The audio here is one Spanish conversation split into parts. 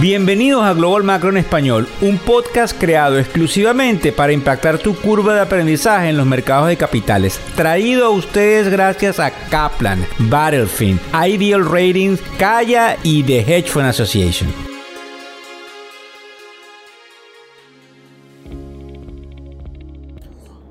Bienvenidos a Global Macro en Español, un podcast creado exclusivamente para impactar tu curva de aprendizaje en los mercados de capitales. Traído a ustedes gracias a Kaplan, Battlefield, Ideal Ratings, Kaya y The Hedge Fund Association.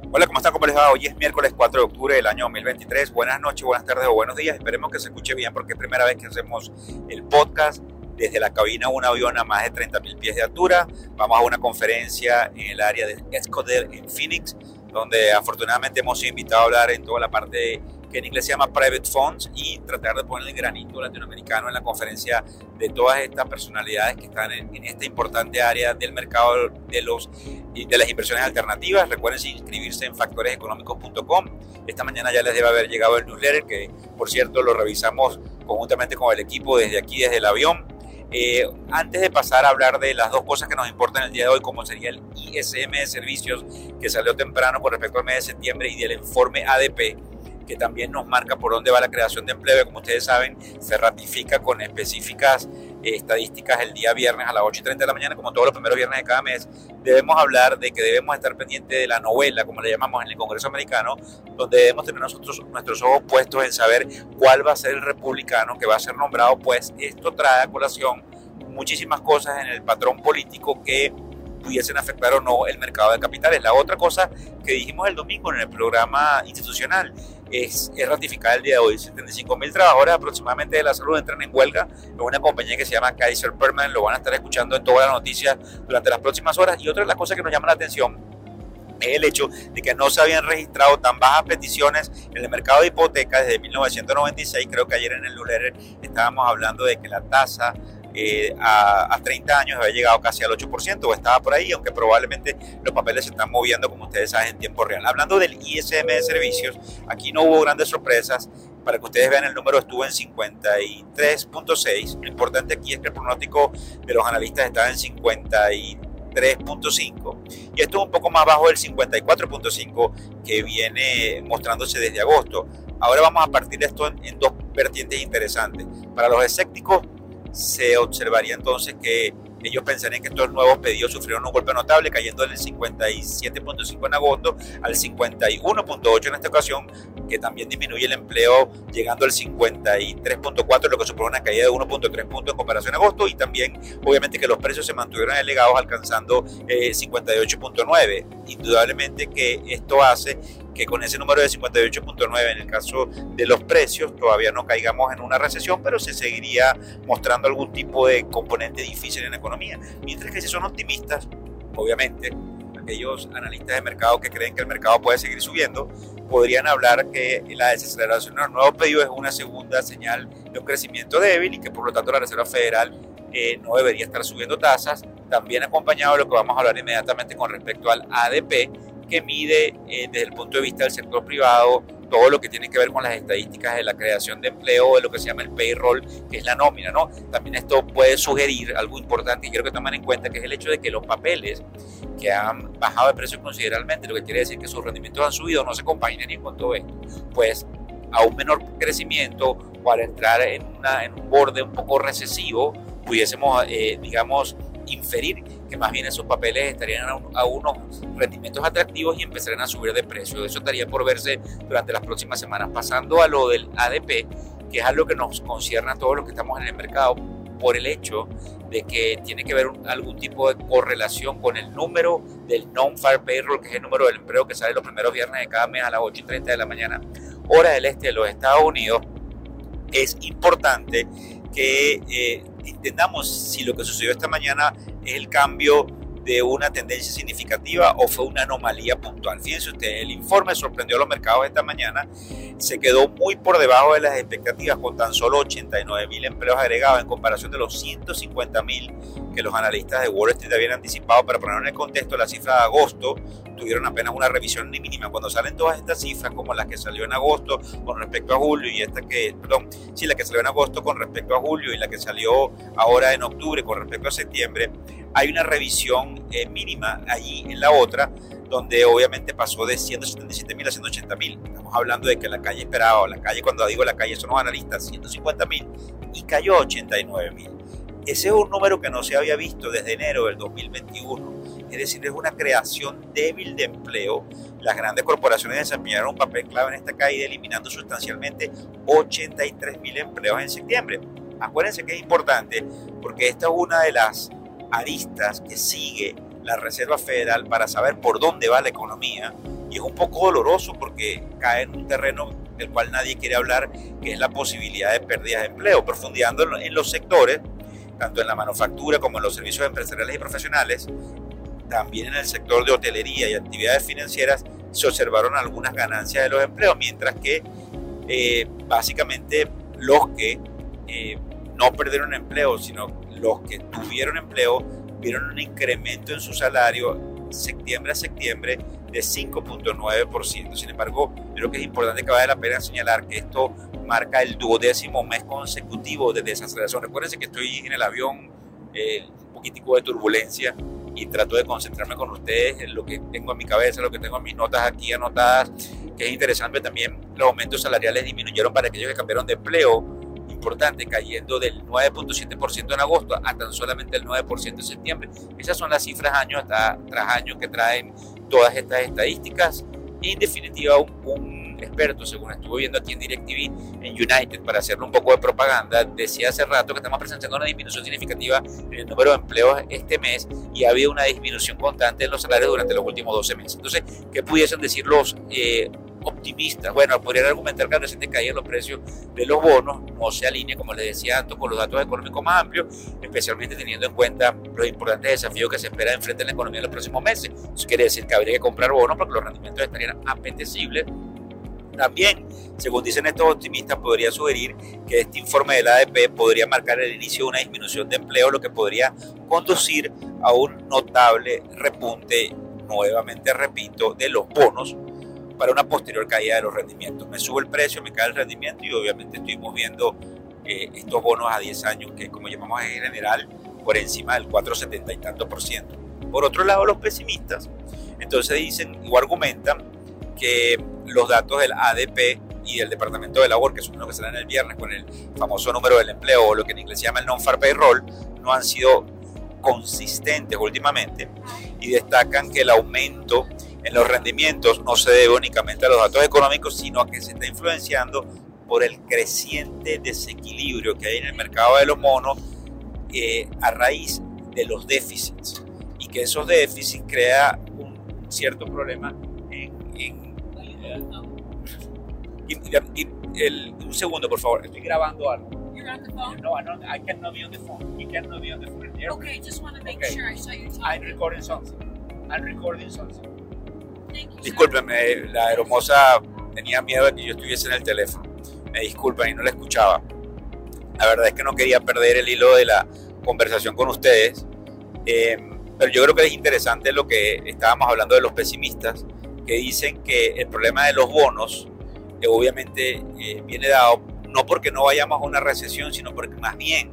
Hola, ¿cómo están? ¿Cómo? Hoy es miércoles 4 de octubre del año 2023. Buenas noches, buenas tardes o buenos días. Esperemos que se escuche bien porque es primera vez que hacemos el podcast desde la cabina un avión a más de 30.000 pies de altura. Vamos a una conferencia en el área de Escoder en Phoenix, donde afortunadamente hemos sido invitados a hablar en toda la parte que en inglés se llama Private Funds y tratar de poner el granito latinoamericano en la conferencia de todas estas personalidades que están en, esta importante área del mercado de, los, de las inversiones alternativas. Recuerden inscribirse en factoreseconómicos.com. Esta mañana ya les debe haber llegado el newsletter que, por cierto, lo revisamos conjuntamente con el equipo desde aquí, desde el avión eh, antes de pasar a hablar de las dos cosas que nos importan el día de hoy, como sería el ISM de servicios que salió temprano con respecto al mes de septiembre y del informe ADP, que también nos marca por dónde va la creación de empleo, como ustedes saben, se ratifica con específicas estadísticas el día viernes a las 8 y 30 de la mañana, como todos los primeros viernes de cada mes, debemos hablar de que debemos estar pendientes de la novela, como le llamamos en el Congreso americano, donde debemos tener nosotros nuestros ojos puestos en saber cuál va a ser el republicano que va a ser nombrado, pues esto trae a colación muchísimas cosas en el patrón político que pudiesen afectar o no el mercado de capitales. La otra cosa que dijimos el domingo en el programa institucional es, ratificar el día de hoy. 75 mil trabajadores aproximadamente de la salud entran en huelga en una compañía que se llama Kaiser Permanent. Lo van a estar escuchando en todas las noticias durante las próximas horas. Y otra de las cosas que nos llama la atención es el hecho de que no se habían registrado tan bajas peticiones en el mercado de hipotecas desde 1996. Creo que ayer en el Luler estábamos hablando de que la tasa eh, a, a, 30 años había llegado casi al 8% o estaba por ahí, aunque probablemente los papeles se están moviendo, como ustedes saben, en tiempo real. Hablando del ISM de servicios, aquí no hubo grandes sorpresas. Para que ustedes vean, el número estuvo en 53.6. Lo importante aquí es que el pronóstico de los analistas estaba en 53.5 y esto es un poco más bajo del 54.5 que viene mostrándose desde agosto. Ahora vamos a partir de esto en, en dos vertientes interesantes. Para los escépticos, se observaría entonces que ellos pensarían que estos nuevos pedidos sufrieron un golpe notable, cayendo del 57.5 en agosto al 51.8 en esta ocasión, que también disminuye el empleo llegando al 53.4, lo que supone una caída de 1.3 puntos en comparación a agosto, y también obviamente que los precios se mantuvieron elevados alcanzando 58.9. Eh, Indudablemente que esto hace que con ese número de 58.9 en el caso de los precios todavía no caigamos en una recesión, pero se seguiría mostrando algún tipo de componente difícil en la economía. Mientras que si son optimistas, obviamente, aquellos analistas de mercado que creen que el mercado puede seguir subiendo, podrían hablar que la desaceleración de los nuevos pedidos es una segunda señal de un crecimiento débil y que por lo tanto la Reserva Federal eh, no debería estar subiendo tasas, también acompañado de lo que vamos a hablar inmediatamente con respecto al ADP, que mide eh, desde el punto de vista del sector privado todo lo que tiene que ver con las estadísticas de la creación de empleo, de lo que se llama el payroll, que es la nómina, ¿no? También esto puede sugerir algo importante y quiero que tomen en cuenta, que es el hecho de que los papeles que han bajado de precio considerablemente, lo que quiere decir que sus rendimientos han subido, no se compaginan ni con todo esto. Pues a un menor crecimiento al entrar en, una, en un borde un poco recesivo, pudiésemos, eh, digamos, inferir que más bien esos papeles estarían a, unos rendimientos atractivos y empezarían a subir de precio. Eso estaría por verse durante las próximas semanas. Pasando a lo del ADP, que es algo que nos concierne a todos los que estamos en el mercado, por el hecho de que tiene que ver algún tipo de correlación con el número del non-fire payroll, que es el número del empleo que sale los primeros viernes de cada mes a las 8 y 30 de la mañana, hora del este de los Estados Unidos, es importante que eh, entendamos si lo que sucedió esta mañana es el cambio de una tendencia significativa o fue una anomalía puntual. Fíjense usted, el informe sorprendió a los mercados esta mañana, se quedó muy por debajo de las expectativas con tan solo 89 mil empleos agregados en comparación de los 150 mil que los analistas de Wall Street habían anticipado. Para poner en el contexto, la cifra de agosto tuvieron apenas una revisión mínima. Cuando salen todas estas cifras, como la que salió en agosto con respecto a julio y esta que, perdón, sí, la que salió en agosto con respecto a julio y la que salió ahora en octubre con respecto a septiembre, hay una revisión eh, mínima allí en la otra, donde obviamente pasó de 177 mil a 180 mil. Estamos hablando de que la calle esperaba, la calle, cuando digo la calle son los analistas, 150 mil y cayó a 89 mil Ese es un número que no se había visto desde enero del 2021. Es decir, es una creación débil de empleo. Las grandes corporaciones desempeñaron un papel clave en esta caída, eliminando sustancialmente 83 mil empleos en septiembre. Acuérdense que es importante porque esta es una de las aristas que sigue la Reserva Federal para saber por dónde va la economía y es un poco doloroso porque cae en un terreno del cual nadie quiere hablar, que es la posibilidad de pérdidas de empleo, profundizando en los sectores, tanto en la manufactura como en los servicios empresariales y profesionales, también en el sector de hotelería y actividades financieras se observaron algunas ganancias de los empleos, mientras que eh, básicamente los que eh, no perdieron empleo, sino los que tuvieron empleo, vieron un incremento en su salario septiembre a septiembre de 5.9%. Sin embargo, creo que es importante que vale la pena señalar que esto marca el duodécimo mes consecutivo de desaceleración. Recuérdense que estoy en el avión, eh, un poquitico de turbulencia y trato de concentrarme con ustedes en lo que tengo en mi cabeza, lo que tengo en mis notas aquí anotadas, que es interesante también, los aumentos salariales disminuyeron para aquellos que cambiaron de empleo, importante, cayendo del 9.7% en agosto a tan solamente el 9% en septiembre. Esas son las cifras año tras año que traen todas estas estadísticas y en definitiva un, experto, según estuve viendo aquí en DirecTV, en United, para hacerle un poco de propaganda, decía hace rato que estamos presentando una disminución significativa en el número de empleos este mes y ha habido una disminución constante en los salarios durante los últimos 12 meses. Entonces, ¿qué pudiesen decir los eh, optimistas. Bueno, podrían argumentar que la reciente caída en los precios de los bonos no se alinea, como les decía antes, con los datos económicos más amplios, especialmente teniendo en cuenta los importantes desafíos que se espera enfrente en la economía en los próximos meses. Eso quiere decir que habría que comprar bonos porque los rendimientos estarían apetecibles. También, según dicen estos optimistas, podría sugerir que este informe de la ADP podría marcar el inicio de una disminución de empleo, lo que podría conducir a un notable repunte, nuevamente repito, de los bonos para una posterior caída de los rendimientos. Me sube el precio, me cae el rendimiento y obviamente estuvimos viendo eh, estos bonos a 10 años que como llamamos en general por encima del 4,70 y tanto por ciento. Por otro lado, los pesimistas entonces dicen o argumentan que los datos del ADP y del Departamento de Labor, que son los que salen el viernes con el famoso número del empleo o lo que en inglés se llama el non-far payroll, no han sido consistentes últimamente y destacan que el aumento en los rendimientos no se debe únicamente a los datos económicos, sino a que se está influenciando por el creciente desequilibrio que hay en el mercado de los monos eh, a raíz de los déficits y que esos déficits crea un cierto problema en, el, un segundo por favor estoy grabando algo You're on the phone? no, no I cannot be on the phone you cannot be on the phone Okay, just want to make Okay. sure I saw you I'm talking. recording something I'm recording something. Discúlpenme, la hermosa tenía miedo de que yo estuviese en el teléfono. Me disculpan y no la escuchaba. La verdad es que no quería perder el hilo de la conversación con ustedes. Eh, pero yo creo que es interesante lo que estábamos hablando de los pesimistas, que dicen que el problema de los bonos, eh, obviamente, eh, viene dado no porque no vayamos a una recesión, sino porque más bien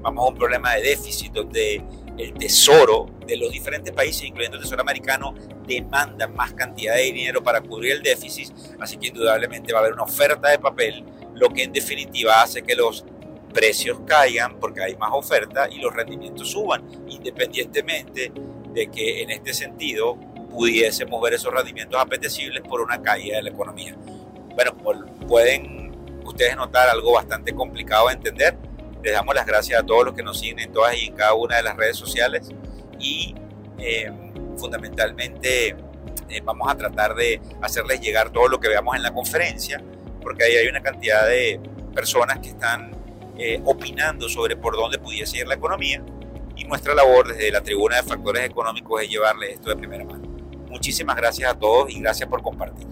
vamos a un problema de déficit, donde el tesoro de los diferentes países, incluyendo el tesoro americano, demanda más cantidad de dinero para cubrir el déficit, así que indudablemente va a haber una oferta de papel, lo que en definitiva hace que los precios caigan porque hay más oferta y los rendimientos suban, independientemente de que en este sentido pudiésemos ver esos rendimientos apetecibles por una caída de la economía. Bueno, pueden ustedes notar algo bastante complicado de entender, les damos las gracias a todos los que nos siguen en todas y en cada una de las redes sociales y eh, fundamentalmente eh, vamos a tratar de hacerles llegar todo lo que veamos en la conferencia, porque ahí hay una cantidad de personas que están eh, opinando sobre por dónde pudiese ir la economía y nuestra labor desde la tribuna de factores económicos es llevarles esto de primera mano. Muchísimas gracias a todos y gracias por compartir.